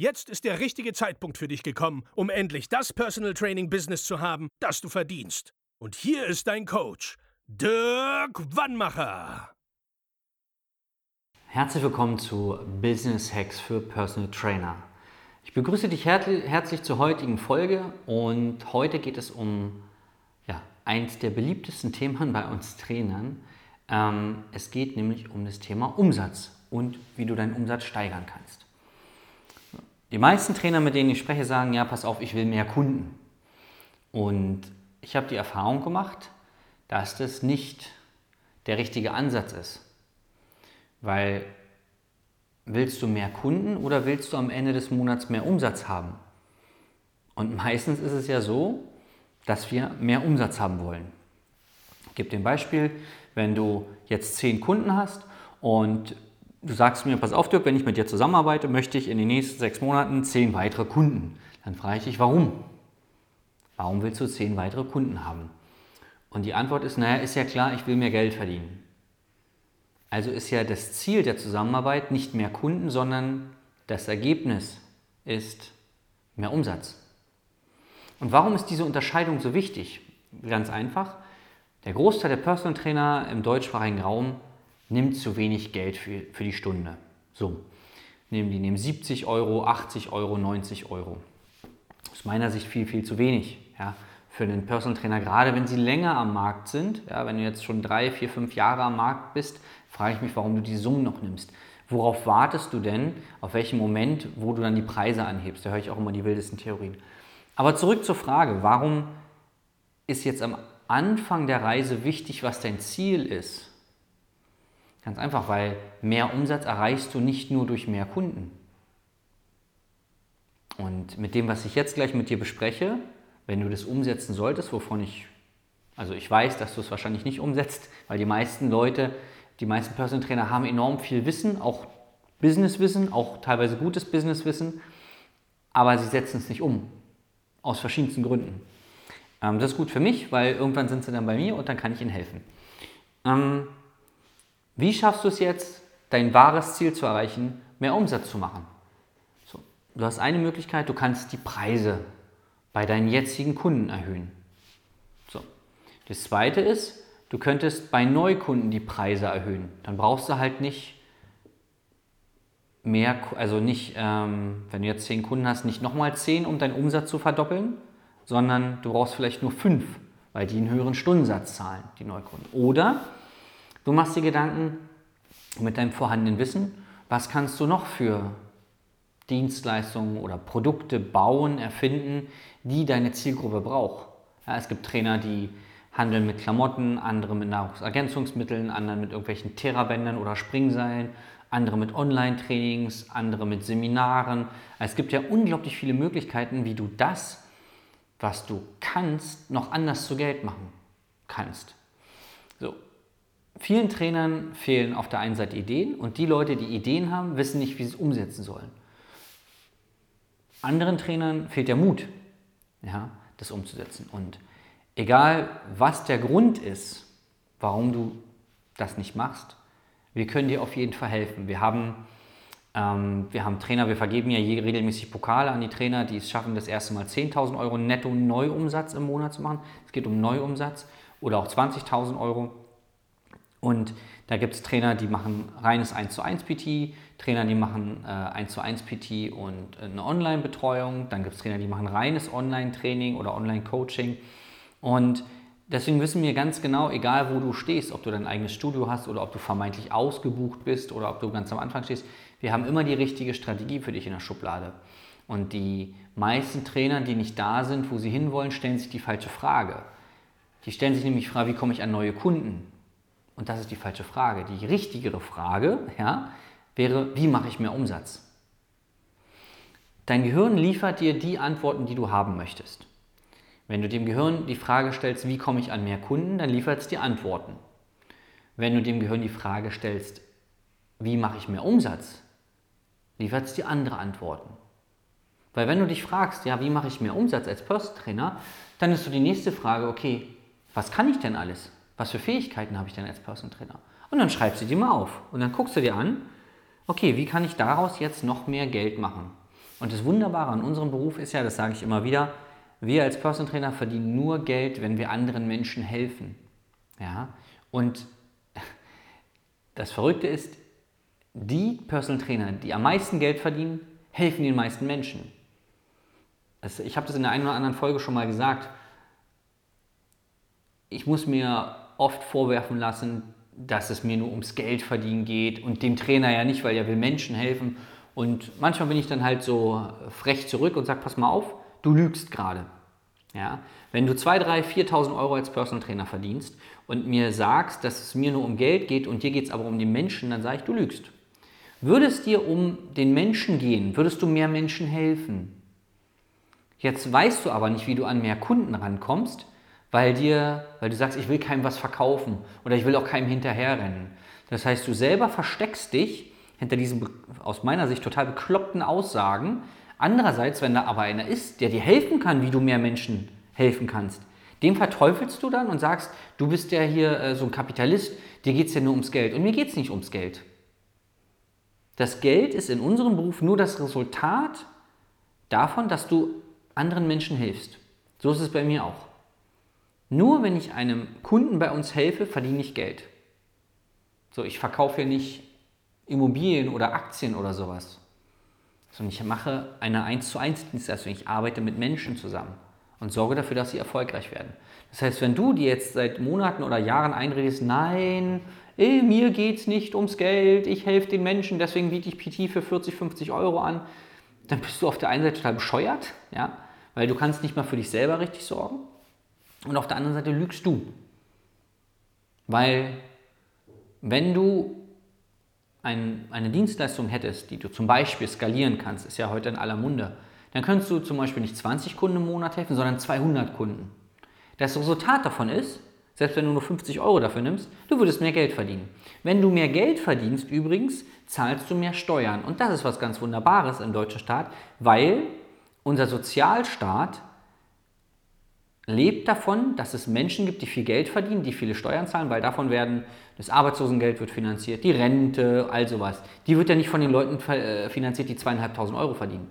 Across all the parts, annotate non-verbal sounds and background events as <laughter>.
Jetzt ist der richtige Zeitpunkt für dich gekommen, um endlich das Personal Training Business zu haben, das du verdienst. Und hier ist dein Coach, Dirk Wannmacher. Herzlich willkommen zu Business Hacks für Personal Trainer. Ich begrüße dich herzlich zur heutigen Folge und heute geht es um ja, eins der beliebtesten Themen bei uns Trainern. Ähm, es geht nämlich um das Thema Umsatz und wie du deinen Umsatz steigern kannst. Die meisten Trainer, mit denen ich spreche, sagen, ja, pass auf, ich will mehr Kunden. Und ich habe die Erfahrung gemacht, dass das nicht der richtige Ansatz ist. Weil willst du mehr Kunden oder willst du am Ende des Monats mehr Umsatz haben? Und meistens ist es ja so, dass wir mehr Umsatz haben wollen. Ich gebe dir ein Beispiel, wenn du jetzt zehn Kunden hast und du sagst mir, pass auf Dirk, wenn ich mit dir zusammenarbeite, möchte ich in den nächsten sechs Monaten zehn weitere Kunden. Dann frage ich dich, warum? Warum willst du zehn weitere Kunden haben? Und die Antwort ist, naja, ist ja klar, ich will mehr Geld verdienen. Also ist ja das Ziel der Zusammenarbeit nicht mehr Kunden, sondern das Ergebnis ist mehr Umsatz. Und warum ist diese Unterscheidung so wichtig? Ganz einfach. Der Großteil der Personal Trainer im deutschsprachigen Raum nimmt zu wenig Geld für, für die Stunde. So, nehmen die nehmen 70 Euro, 80 Euro, 90 Euro. Aus meiner Sicht viel, viel zu wenig. Ja für einen Personal Trainer, gerade wenn sie länger am Markt sind, ja, wenn du jetzt schon drei, vier, fünf Jahre am Markt bist, frage ich mich, warum du die Summen noch nimmst. Worauf wartest du denn? Auf welchen Moment, wo du dann die Preise anhebst? Da höre ich auch immer die wildesten Theorien. Aber zurück zur Frage, warum ist jetzt am Anfang der Reise wichtig, was dein Ziel ist? Ganz einfach, weil mehr Umsatz erreichst du nicht nur durch mehr Kunden. Und mit dem, was ich jetzt gleich mit dir bespreche, wenn du das umsetzen solltest, wovon ich, also ich weiß, dass du es wahrscheinlich nicht umsetzt, weil die meisten Leute, die meisten Personal Trainer haben enorm viel Wissen, auch Businesswissen, auch teilweise gutes Businesswissen, aber sie setzen es nicht um, aus verschiedensten Gründen. Ähm, das ist gut für mich, weil irgendwann sind sie dann bei mir und dann kann ich ihnen helfen. Ähm, wie schaffst du es jetzt, dein wahres Ziel zu erreichen, mehr Umsatz zu machen? So, du hast eine Möglichkeit, du kannst die Preise bei deinen jetzigen Kunden erhöhen. So. Das zweite ist, du könntest bei Neukunden die Preise erhöhen. Dann brauchst du halt nicht mehr, also nicht, ähm, wenn du jetzt zehn Kunden hast, nicht nochmal zehn, um deinen Umsatz zu verdoppeln, sondern du brauchst vielleicht nur fünf, weil die einen höheren Stundensatz zahlen, die Neukunden. Oder du machst dir Gedanken mit deinem vorhandenen Wissen, was kannst du noch für Dienstleistungen oder Produkte bauen, erfinden, die deine Zielgruppe braucht. Ja, es gibt Trainer, die handeln mit Klamotten, andere mit Nahrungsergänzungsmitteln, andere mit irgendwelchen Therabändern oder Springseilen, andere mit Online-Trainings, andere mit Seminaren. Es gibt ja unglaublich viele Möglichkeiten, wie du das, was du kannst, noch anders zu Geld machen kannst. So. Vielen Trainern fehlen auf der einen Seite Ideen und die Leute, die Ideen haben, wissen nicht, wie sie es umsetzen sollen. Anderen Trainern fehlt der Mut, ja, das umzusetzen. Und egal, was der Grund ist, warum du das nicht machst, wir können dir auf jeden Fall helfen. Wir haben, ähm, wir haben Trainer, wir vergeben ja regelmäßig Pokale an die Trainer, die es schaffen, das erste Mal 10.000 Euro netto Neuumsatz im Monat zu machen. Es geht um Neuumsatz oder auch 20.000 Euro. Und da gibt es Trainer, die machen reines 1 zu 1 PT, Trainer, die machen äh, 1 zu 1 PT und eine Online-Betreuung. Dann gibt es Trainer, die machen reines Online-Training oder Online-Coaching. Und deswegen wissen wir ganz genau, egal wo du stehst, ob du dein eigenes Studio hast oder ob du vermeintlich ausgebucht bist oder ob du ganz am Anfang stehst, wir haben immer die richtige Strategie für dich in der Schublade. Und die meisten Trainer, die nicht da sind, wo sie hinwollen, stellen sich die falsche Frage. Die stellen sich nämlich die Frage, wie komme ich an neue Kunden? Und das ist die falsche Frage. Die richtigere Frage ja, wäre, wie mache ich mehr Umsatz? Dein Gehirn liefert dir die Antworten, die du haben möchtest. Wenn du dem Gehirn die Frage stellst, wie komme ich an mehr Kunden, dann liefert es dir Antworten. Wenn du dem Gehirn die Frage stellst, wie mache ich mehr Umsatz, liefert es dir andere Antworten. Weil wenn du dich fragst, ja, wie mache ich mehr Umsatz als Personal Trainer, dann ist so die nächste Frage, okay, was kann ich denn alles? Was für Fähigkeiten habe ich denn als Personal Trainer? Und dann schreibst du die mal auf und dann guckst du dir an, okay, wie kann ich daraus jetzt noch mehr Geld machen? Und das Wunderbare an unserem Beruf ist ja, das sage ich immer wieder, wir als Personal Trainer verdienen nur Geld, wenn wir anderen Menschen helfen. Ja? Und <laughs> das Verrückte ist, die Personal Trainer, die am meisten Geld verdienen, helfen den meisten Menschen. Ich habe das in der einen oder anderen Folge schon mal gesagt. Ich muss mir oft vorwerfen lassen, dass es mir nur ums Geld verdienen geht und dem Trainer ja nicht, weil er will Menschen helfen. Und manchmal bin ich dann halt so frech zurück und sage, pass mal auf, du lügst gerade. Ja? Wenn du 2, 3, 4.000 Euro als Personal Trainer verdienst und mir sagst, dass es mir nur um Geld geht und dir geht es aber um den Menschen, dann sage ich, du lügst. Würde es dir um den Menschen gehen, würdest du mehr Menschen helfen. Jetzt weißt du aber nicht, wie du an mehr Kunden rankommst, weil, dir, weil du sagst, ich will keinem was verkaufen oder ich will auch keinem hinterherrennen. Das heißt, du selber versteckst dich hinter diesen aus meiner Sicht total bekloppten Aussagen. Andererseits, wenn da aber einer ist, der dir helfen kann, wie du mehr Menschen helfen kannst, dem verteufelst du dann und sagst, du bist ja hier äh, so ein Kapitalist, dir geht es ja nur ums Geld. Und mir geht es nicht ums Geld. Das Geld ist in unserem Beruf nur das Resultat davon, dass du anderen Menschen hilfst. So ist es bei mir auch. Nur wenn ich einem Kunden bei uns helfe, verdiene ich Geld. So, ich verkaufe ja nicht Immobilien oder Aktien oder sowas, sondern ich mache eine 1 zu 1 Dienstleistung. Ich arbeite mit Menschen zusammen und sorge dafür, dass sie erfolgreich werden. Das heißt, wenn du dir jetzt seit Monaten oder Jahren einredest, nein, ey, mir geht es nicht ums Geld, ich helfe den Menschen, deswegen biete ich PT für 40, 50 Euro an, dann bist du auf der einen Seite total bescheuert, ja, weil du kannst nicht mal für dich selber richtig sorgen und auf der anderen Seite lügst du. Weil wenn du ein, eine Dienstleistung hättest, die du zum Beispiel skalieren kannst, ist ja heute in aller Munde, dann könntest du zum Beispiel nicht 20 Kunden im Monat helfen, sondern 200 Kunden. Das Resultat davon ist, selbst wenn du nur 50 Euro dafür nimmst, du würdest mehr Geld verdienen. Wenn du mehr Geld verdienst übrigens, zahlst du mehr Steuern. Und das ist was ganz Wunderbares im deutschen Staat, weil unser Sozialstaat lebt davon, dass es Menschen gibt, die viel Geld verdienen, die viele Steuern zahlen, weil davon werden, das Arbeitslosengeld wird finanziert, die Rente, all sowas. Die wird ja nicht von den Leuten äh, finanziert, die zweieinhalbtausend Euro verdienen,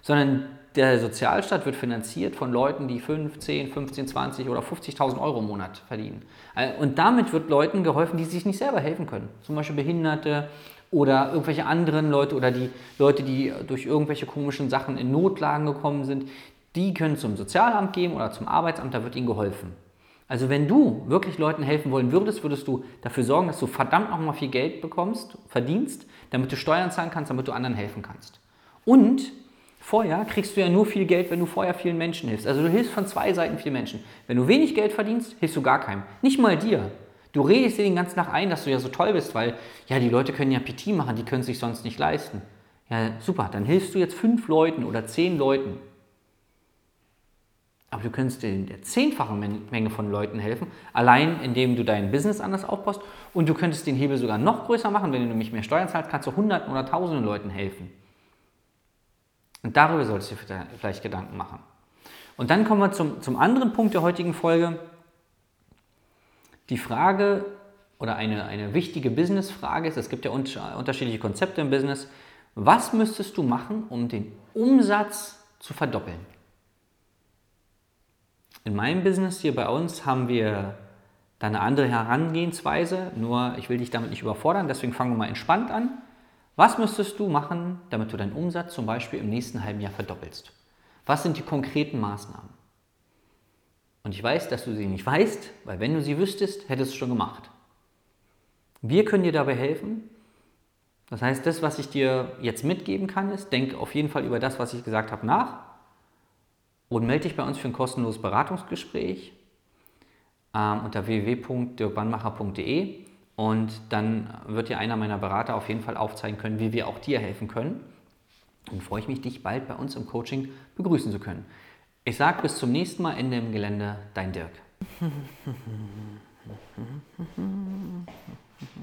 sondern der Sozialstaat wird finanziert von Leuten, die 5, 10, 15, 20 oder 50.000 Euro im Monat verdienen. Äh, und damit wird Leuten geholfen, die sich nicht selber helfen können. Zum Beispiel Behinderte oder irgendwelche anderen Leute oder die Leute, die durch irgendwelche komischen Sachen in Notlagen gekommen sind. Die können zum Sozialamt gehen oder zum Arbeitsamt, da wird ihnen geholfen. Also wenn du wirklich Leuten helfen wollen würdest, würdest du dafür sorgen, dass du verdammt nochmal viel Geld bekommst, verdienst, damit du Steuern zahlen kannst, damit du anderen helfen kannst. Und Vorher kriegst du ja nur viel Geld, wenn du vorher vielen Menschen hilfst. Also du hilfst von zwei Seiten vielen Menschen. Wenn du wenig Geld verdienst, hilfst du gar keinem. Nicht mal dir. Du redest dir den ganzen Tag ein, dass du ja so toll bist, weil ja, die Leute können ja PT machen, die können sich sonst nicht leisten. Ja, super, dann hilfst du jetzt fünf Leuten oder zehn Leuten. Aber du könntest in der zehnfachen Menge von Leuten helfen, allein indem du dein Business anders aufbaust. Und du könntest den Hebel sogar noch größer machen, wenn du nämlich mehr Steuern zahlst, kannst du hunderten oder tausenden Leuten helfen. Und darüber solltest du dir vielleicht Gedanken machen. Und dann kommen wir zum, zum anderen Punkt der heutigen Folge. Die Frage oder eine, eine wichtige Business-Frage ist, es gibt ja unterschiedliche Konzepte im Business. Was müsstest du machen, um den Umsatz zu verdoppeln? In meinem Business hier bei uns haben wir da eine andere Herangehensweise, nur ich will dich damit nicht überfordern, deswegen fangen wir mal entspannt an. Was müsstest du machen, damit du deinen Umsatz zum Beispiel im nächsten halben Jahr verdoppelst? Was sind die konkreten Maßnahmen? Und ich weiß, dass du sie nicht weißt, weil wenn du sie wüsstest, hättest du es schon gemacht. Wir können dir dabei helfen. Das heißt, das, was ich dir jetzt mitgeben kann, ist, denk auf jeden Fall über das, was ich gesagt habe, nach und melde dich bei uns für ein kostenloses Beratungsgespräch ähm, unter www.dirkbannmacher.de und dann wird dir einer meiner Berater auf jeden Fall aufzeigen können, wie wir auch dir helfen können. Dann freue ich mich, dich bald bei uns im Coaching begrüßen zu können. Ich sage bis zum nächsten Mal in dem Gelände, dein Dirk. <laughs>